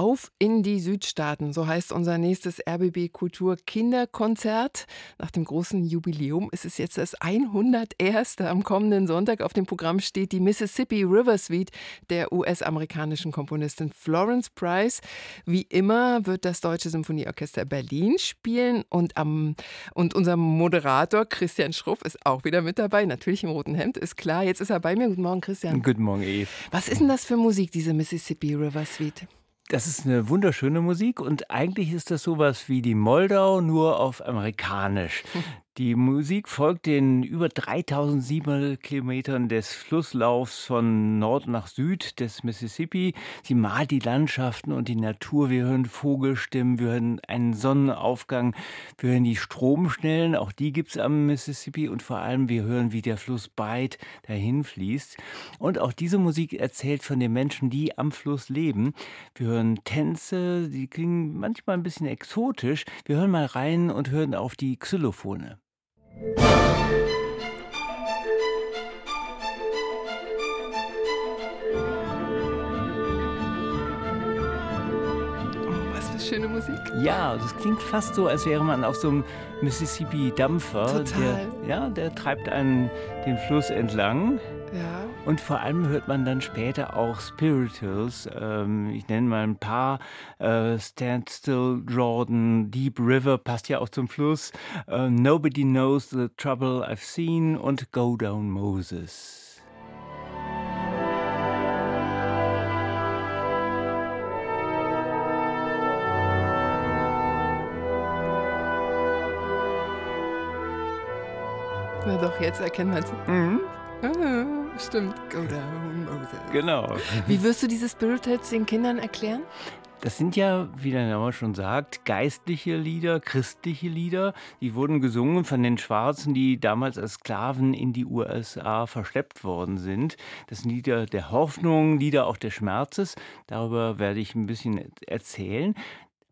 Auf in die Südstaaten, so heißt unser nächstes RBB Kultur Kinderkonzert. Nach dem großen Jubiläum ist es jetzt das 101. Am kommenden Sonntag auf dem Programm steht die Mississippi River Suite der US-amerikanischen Komponistin Florence Price. Wie immer wird das Deutsche Symphonieorchester Berlin spielen und, am, und unser Moderator Christian Schruff ist auch wieder mit dabei, natürlich im roten Hemd, ist klar. Jetzt ist er bei mir. Guten Morgen, Christian. Guten Morgen, Eve. Was ist denn das für Musik, diese Mississippi River Suite? Das ist eine wunderschöne Musik und eigentlich ist das sowas wie die Moldau nur auf amerikanisch. Die Musik folgt den über 3700 Kilometern des Flusslaufs von Nord nach Süd des Mississippi. Sie malt die Landschaften und die Natur. Wir hören Vogelstimmen, wir hören einen Sonnenaufgang, wir hören die Stromschnellen, auch die gibt es am Mississippi und vor allem wir hören, wie der Fluss Byte dahin fließt. Und auch diese Musik erzählt von den Menschen, die am Fluss leben. Wir hören Tänze, die klingen manchmal ein bisschen exotisch. Wir hören mal rein und hören auf die Xylophone. Schöne Musik. Ja, das klingt fast so, als wäre man auf so einem Mississippi-Dampfer. Total. Der, ja, der treibt einen den Fluss entlang. Ja. Und vor allem hört man dann später auch Spirituals. Ähm, ich nenne mal ein paar. Äh, Stand Still Jordan, Deep River passt ja auch zum Fluss. Äh, Nobody Knows the Trouble I've Seen und Go Down Moses. Doch, jetzt erkennt man es. Mhm. Ah. Stimmt. Go down, Moses. Genau. Wie wirst du diese Spirituals den Kindern erklären? Das sind ja, wie der Name schon sagt, geistliche Lieder, christliche Lieder. Die wurden gesungen von den Schwarzen, die damals als Sklaven in die USA verschleppt worden sind. Das sind Lieder der Hoffnung, Lieder auch des Schmerzes. Darüber werde ich ein bisschen erzählen.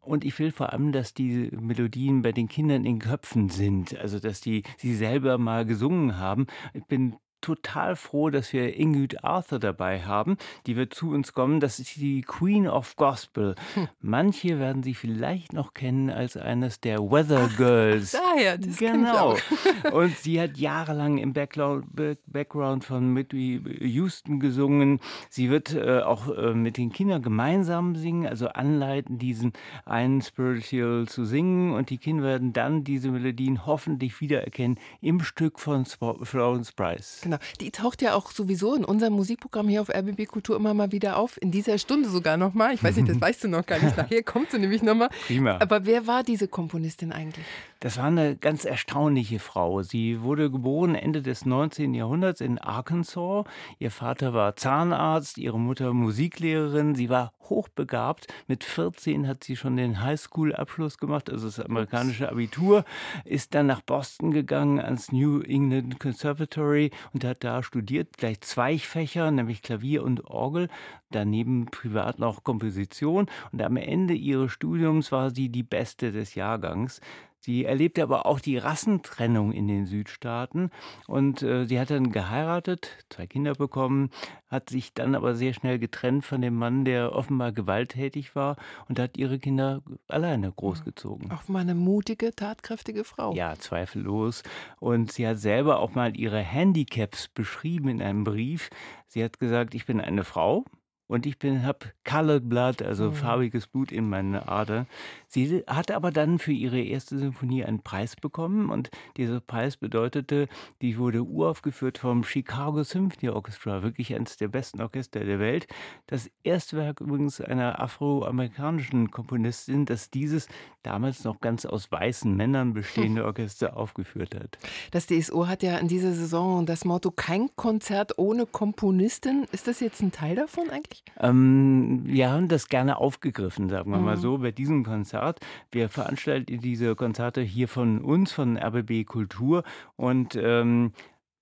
Und ich will vor allem, dass die Melodien bei den Kindern in Köpfen sind, also dass die sie selber mal gesungen haben. Ich bin total froh, dass wir Ingrid Arthur dabei haben. Die wird zu uns kommen. Das ist die Queen of Gospel. Hm. Manche werden sie vielleicht noch kennen als eines der Weather Girls. Ach, daher, das genau. Und sie hat jahrelang im Background von Whitney Houston gesungen. Sie wird äh, auch äh, mit den Kindern gemeinsam singen, also anleiten, diesen einen Spiritual zu singen. Und die Kinder werden dann diese Melodien hoffentlich wiedererkennen im Stück von Florence Price. Genau. Die taucht ja auch sowieso in unserem Musikprogramm hier auf RBB Kultur immer mal wieder auf. In dieser Stunde sogar nochmal. Ich weiß nicht, das weißt du noch gar nicht. Nachher kommt sie nämlich nochmal. Prima. Aber wer war diese Komponistin eigentlich? Das war eine ganz erstaunliche Frau. Sie wurde geboren Ende des 19. Jahrhunderts in Arkansas. Ihr Vater war Zahnarzt, ihre Mutter Musiklehrerin. Sie war hochbegabt. Mit 14 hat sie schon den Highschool-Abschluss gemacht, also das amerikanische Abitur, ist dann nach Boston gegangen ans New England Conservatory und hat da studiert, gleich zwei Fächer, nämlich Klavier und Orgel, daneben privat noch Komposition. Und am Ende ihres Studiums war sie die Beste des Jahrgangs. Sie erlebte aber auch die Rassentrennung in den Südstaaten und äh, sie hat dann geheiratet, zwei Kinder bekommen, hat sich dann aber sehr schnell getrennt von dem Mann, der offenbar gewalttätig war und hat ihre Kinder alleine großgezogen. Offenbar eine mutige, tatkräftige Frau. Ja, zweifellos. Und sie hat selber auch mal ihre Handicaps beschrieben in einem Brief. Sie hat gesagt, ich bin eine Frau, und ich bin habe colored blood, also mhm. farbiges Blut in meinen Adern. Sie hat aber dann für ihre erste Symphonie einen Preis bekommen und dieser Preis bedeutete, die wurde uraufgeführt vom Chicago Symphony Orchestra, wirklich eines der besten Orchester der Welt. Das erste Werk übrigens einer afroamerikanischen Komponistin, das dieses damals noch ganz aus weißen Männern bestehende Orchester aufgeführt hat. Das DSO hat ja in dieser Saison das Motto kein Konzert ohne Komponistin. Ist das jetzt ein Teil davon eigentlich? Ähm, wir haben das gerne aufgegriffen, sagen wir mhm. mal so, bei diesem Konzert. Wir veranstalten diese Konzerte hier von uns, von RBB Kultur und ähm,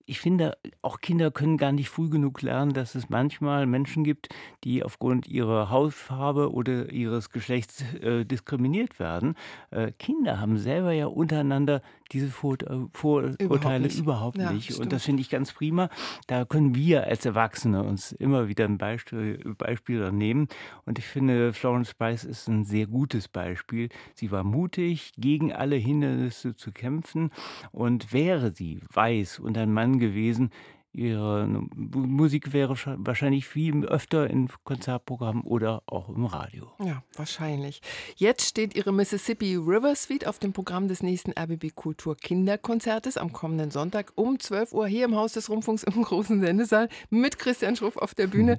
ich finde, auch Kinder können gar nicht früh genug lernen, dass es manchmal Menschen gibt, die aufgrund ihrer Hautfarbe oder ihres Geschlechts äh, diskriminiert werden. Äh, Kinder haben selber ja untereinander diese äh, Vorurteile überhaupt nicht. Überhaupt ja, nicht. Und das finde ich ganz prima. Da können wir als Erwachsene uns immer wieder ein Beispiel, Beispiel nehmen. Und ich finde, Florence Price ist ein sehr gutes Beispiel. Sie war mutig, gegen alle Hindernisse zu kämpfen. Und wäre sie weiß und ein Mann gewesen, ihre Musik wäre wahrscheinlich viel öfter in Konzertprogrammen oder auch im Radio. Ja, wahrscheinlich. Jetzt steht ihre Mississippi River Suite auf dem Programm des nächsten RBB Kultur Kinderkonzertes am kommenden Sonntag um 12 Uhr hier im Haus des Rundfunks im großen Sendesaal mit Christian Schruff auf der Bühne.